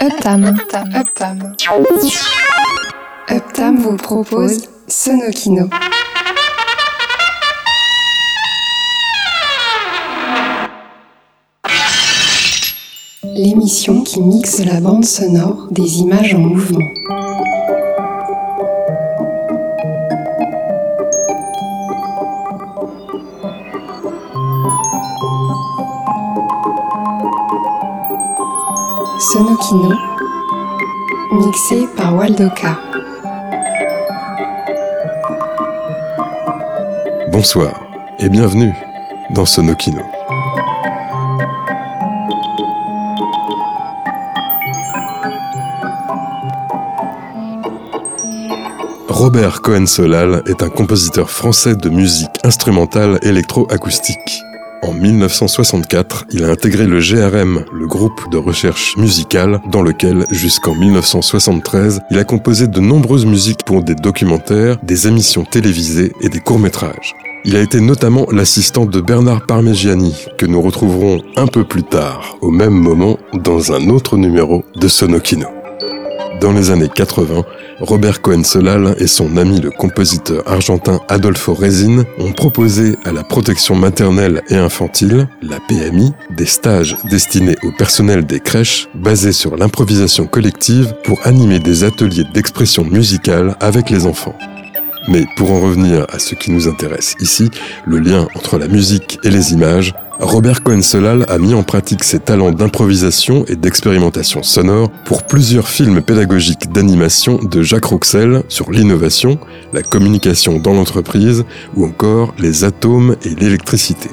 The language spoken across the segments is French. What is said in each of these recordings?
Uptam. Uptam. Uptam. Uptam vous propose Sonokino. L'émission qui mixe la bande sonore des images en mouvement. Sonokino, mixé par Waldoka. Bonsoir et bienvenue dans Sonokino. Robert Cohen-Solal est un compositeur français de musique instrumentale électroacoustique. En 1964, il a intégré le GRM, le groupe de recherche musicale, dans lequel, jusqu'en 1973, il a composé de nombreuses musiques pour des documentaires, des émissions télévisées et des courts-métrages. Il a été notamment l'assistant de Bernard Parmigiani, que nous retrouverons un peu plus tard, au même moment, dans un autre numéro de Sonokino. Dans les années 80, Robert Cohen-Solal et son ami le compositeur argentin Adolfo Rezin ont proposé à la protection maternelle et infantile, la PMI, des stages destinés au personnel des crèches basés sur l'improvisation collective pour animer des ateliers d'expression musicale avec les enfants. Mais pour en revenir à ce qui nous intéresse ici, le lien entre la musique et les images, Robert Cohen-Solal a mis en pratique ses talents d'improvisation et d'expérimentation sonore pour plusieurs films pédagogiques d'animation de Jacques Roxel sur l'innovation, la communication dans l'entreprise ou encore les atomes et l'électricité.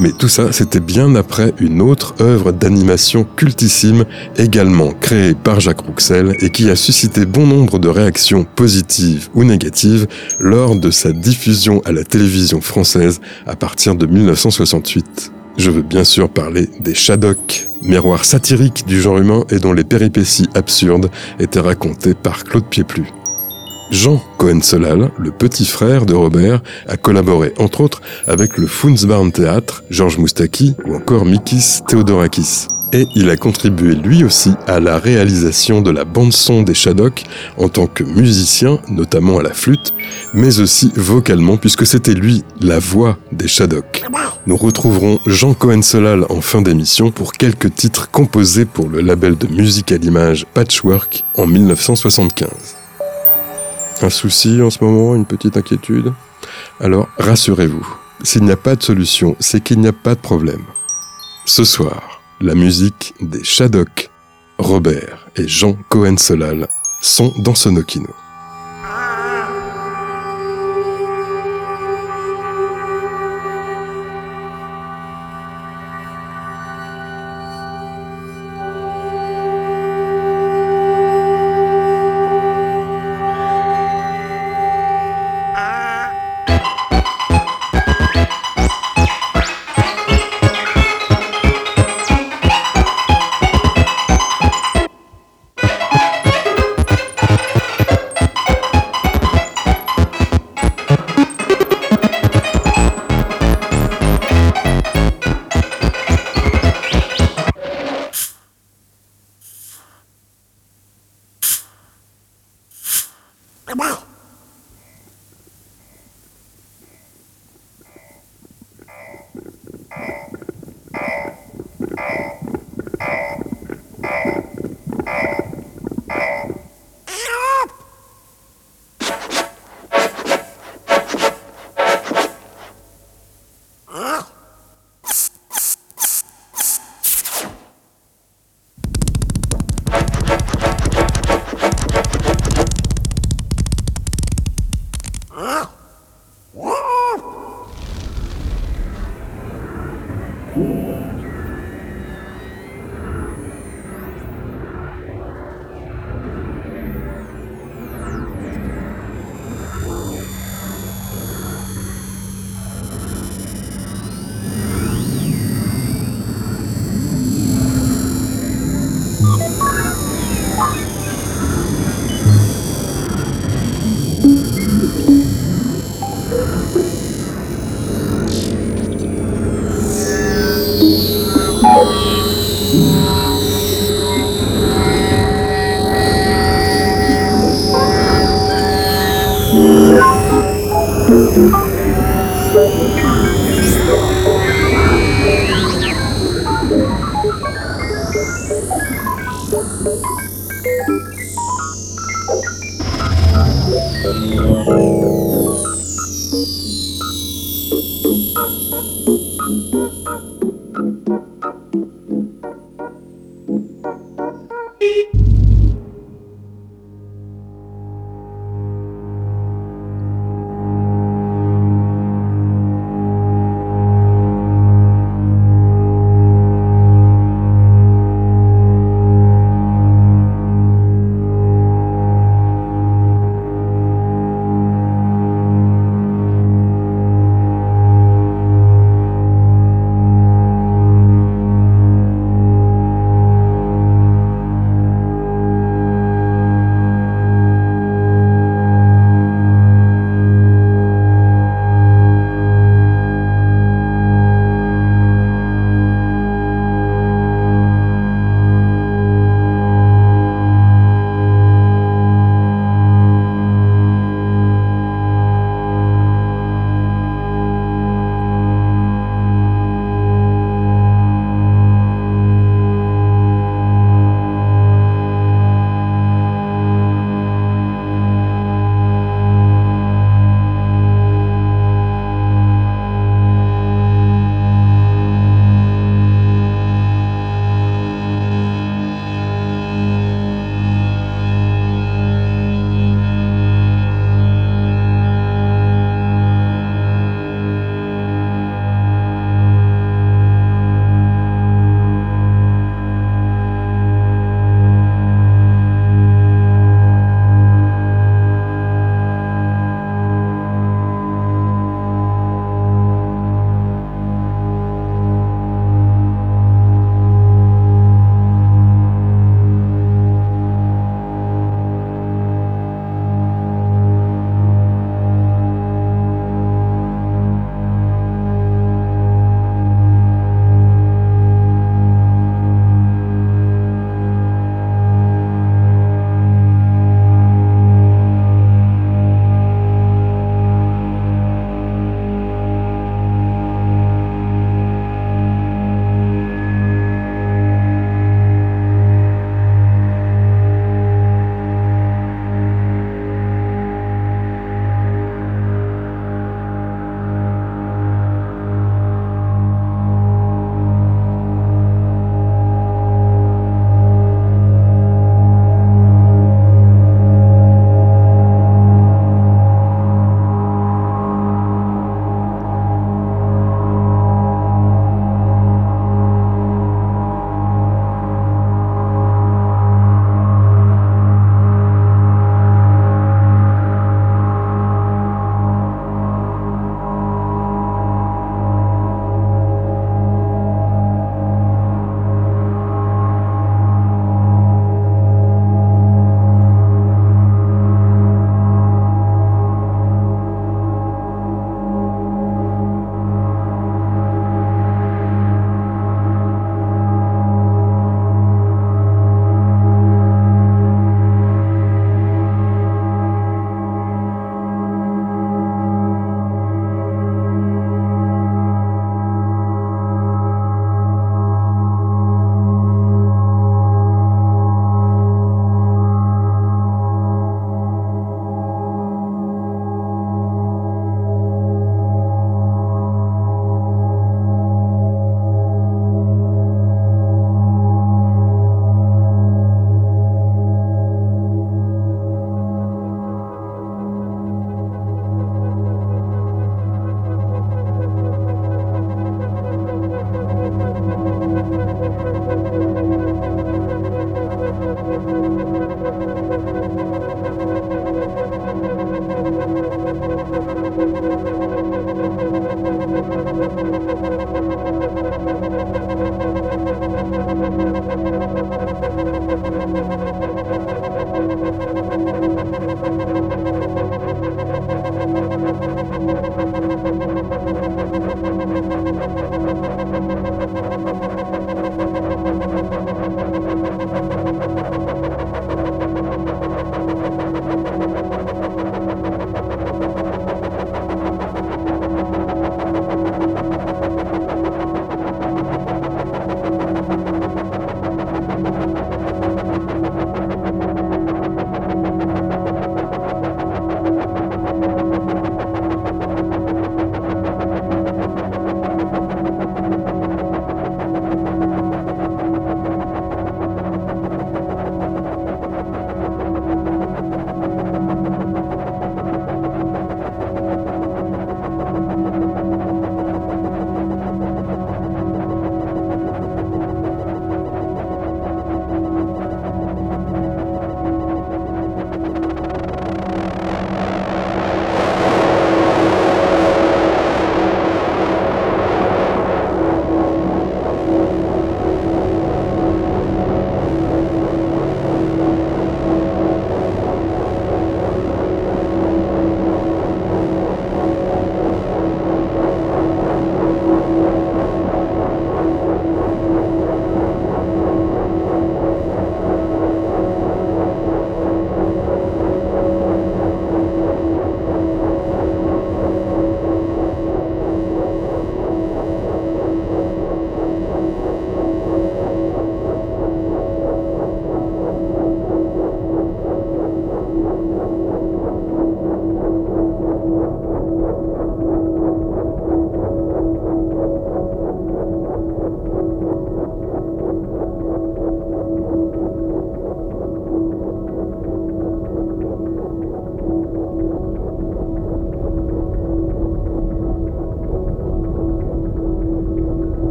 Mais tout ça, c'était bien après une autre œuvre d'animation cultissime, également créée par Jacques Rouxel et qui a suscité bon nombre de réactions positives ou négatives lors de sa diffusion à la télévision française à partir de 1968. Je veux bien sûr parler des Shadocks, miroirs satiriques du genre humain et dont les péripéties absurdes étaient racontées par Claude Pieplu. Jean Cohen-Solal, le petit frère de Robert, a collaboré entre autres avec le Funzbarn Théâtre, Georges Moustaki ou encore Mikis Theodorakis. Et il a contribué lui aussi à la réalisation de la bande-son des Shadocks en tant que musicien, notamment à la flûte, mais aussi vocalement puisque c'était lui la voix des Shadocks. Nous retrouverons Jean Cohen-Solal en fin d'émission pour quelques titres composés pour le label de musique à l'image Patchwork en 1975. Un souci en ce moment, une petite inquiétude? Alors rassurez-vous, s'il n'y a pas de solution, c'est qu'il n'y a pas de problème. Ce soir, la musique des Shadocks, Robert et Jean Cohen-Solal sont dans Sonokino.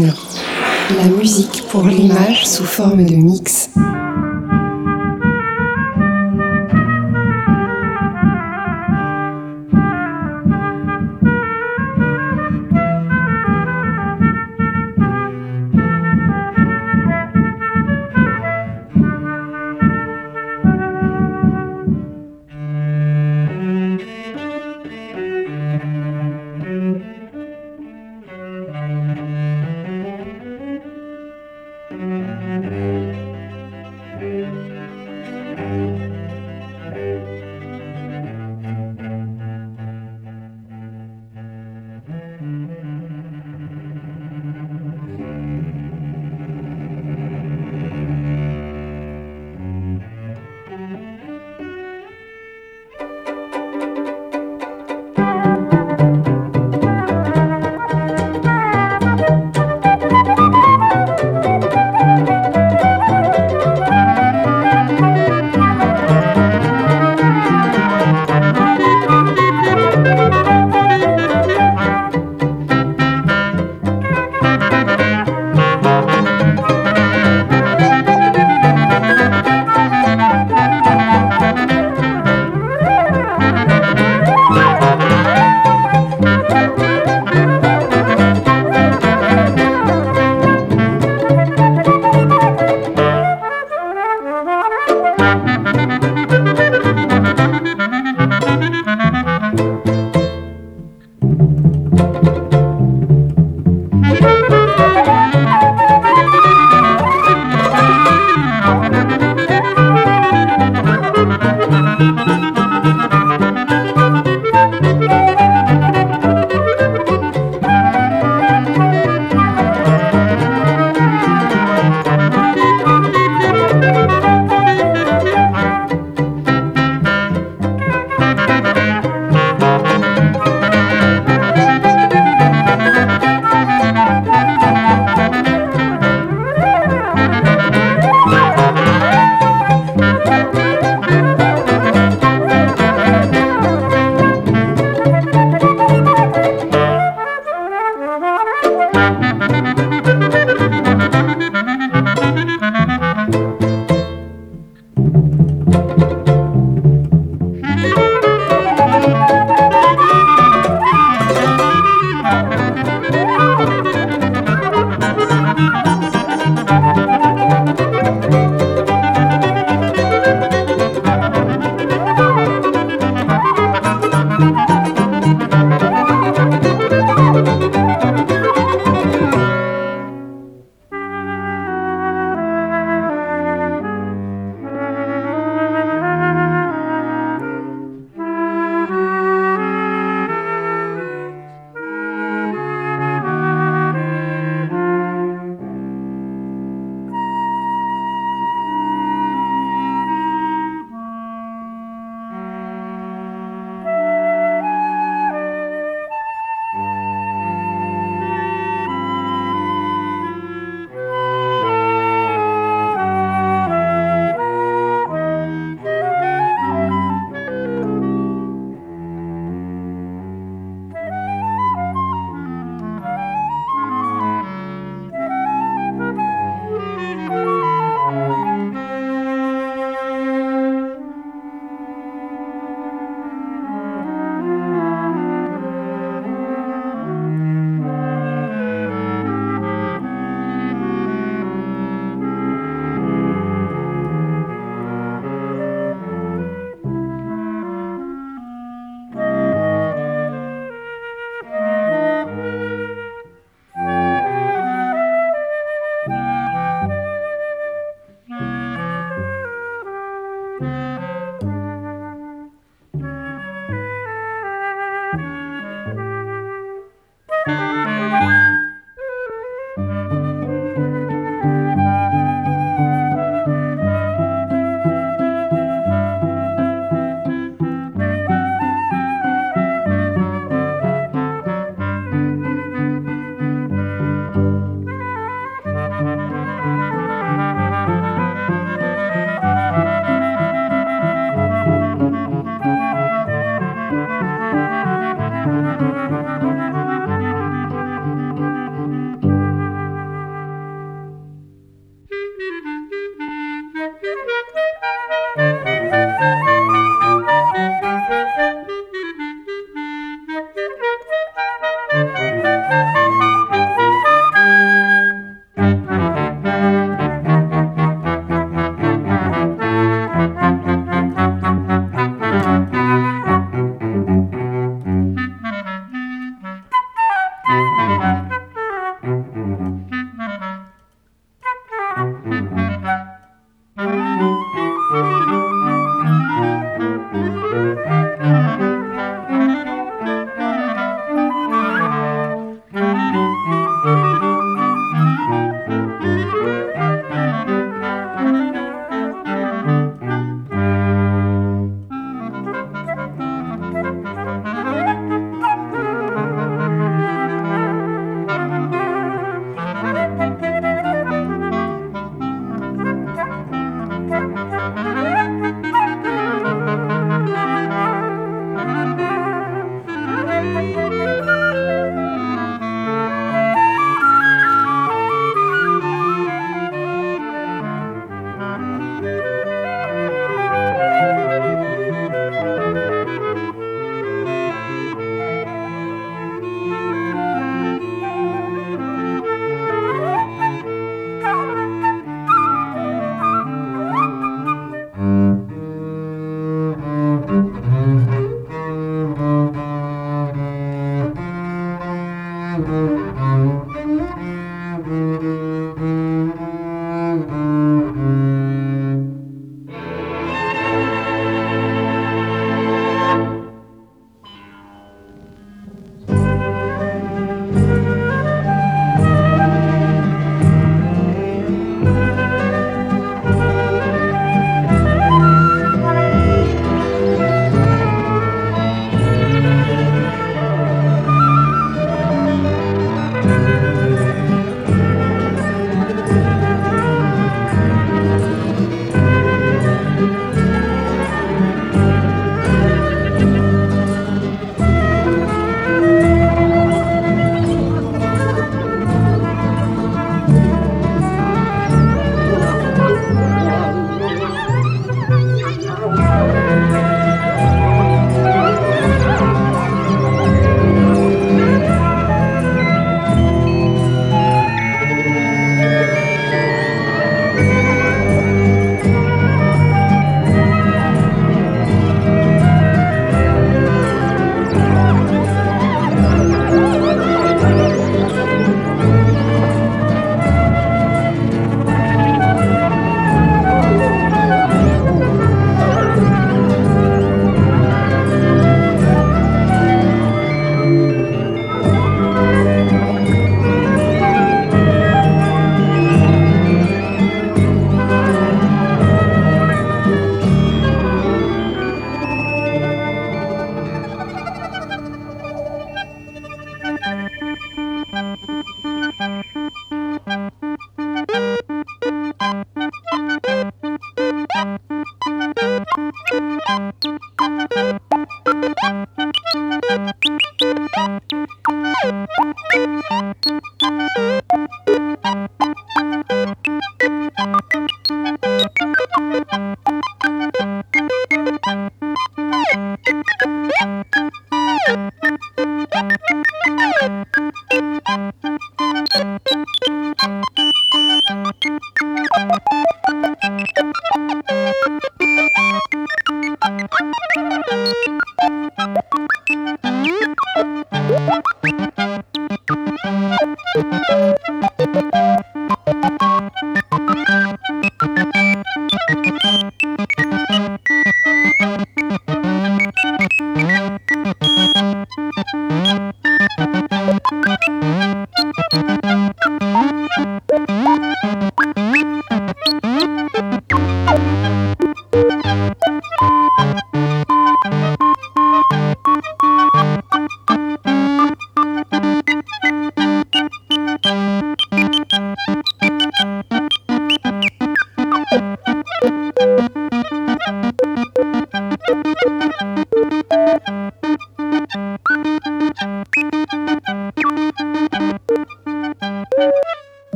La musique pour l'image sous forme de mix.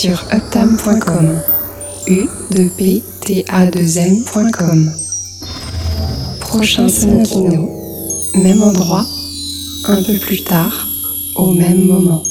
Sur uptam.com. u 2 p t a 2 mcom Prochain Sonokino. Même endroit, un peu plus tard, au même moment.